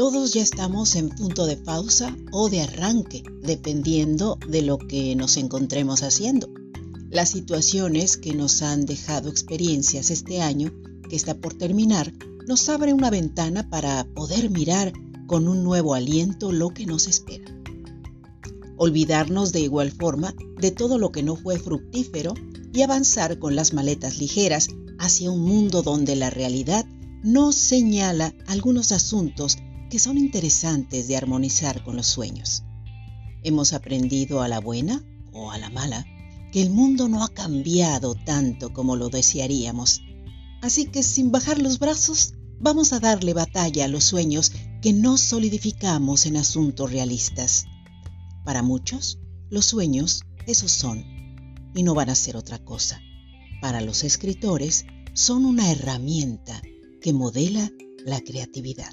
Todos ya estamos en punto de pausa o de arranque, dependiendo de lo que nos encontremos haciendo. Las situaciones que nos han dejado experiencias este año, que está por terminar, nos abre una ventana para poder mirar con un nuevo aliento lo que nos espera. Olvidarnos de igual forma de todo lo que no fue fructífero y avanzar con las maletas ligeras hacia un mundo donde la realidad nos señala algunos asuntos que son interesantes de armonizar con los sueños. Hemos aprendido a la buena o a la mala que el mundo no ha cambiado tanto como lo desearíamos. Así que sin bajar los brazos, vamos a darle batalla a los sueños que no solidificamos en asuntos realistas. Para muchos, los sueños esos son y no van a ser otra cosa. Para los escritores, son una herramienta que modela la creatividad.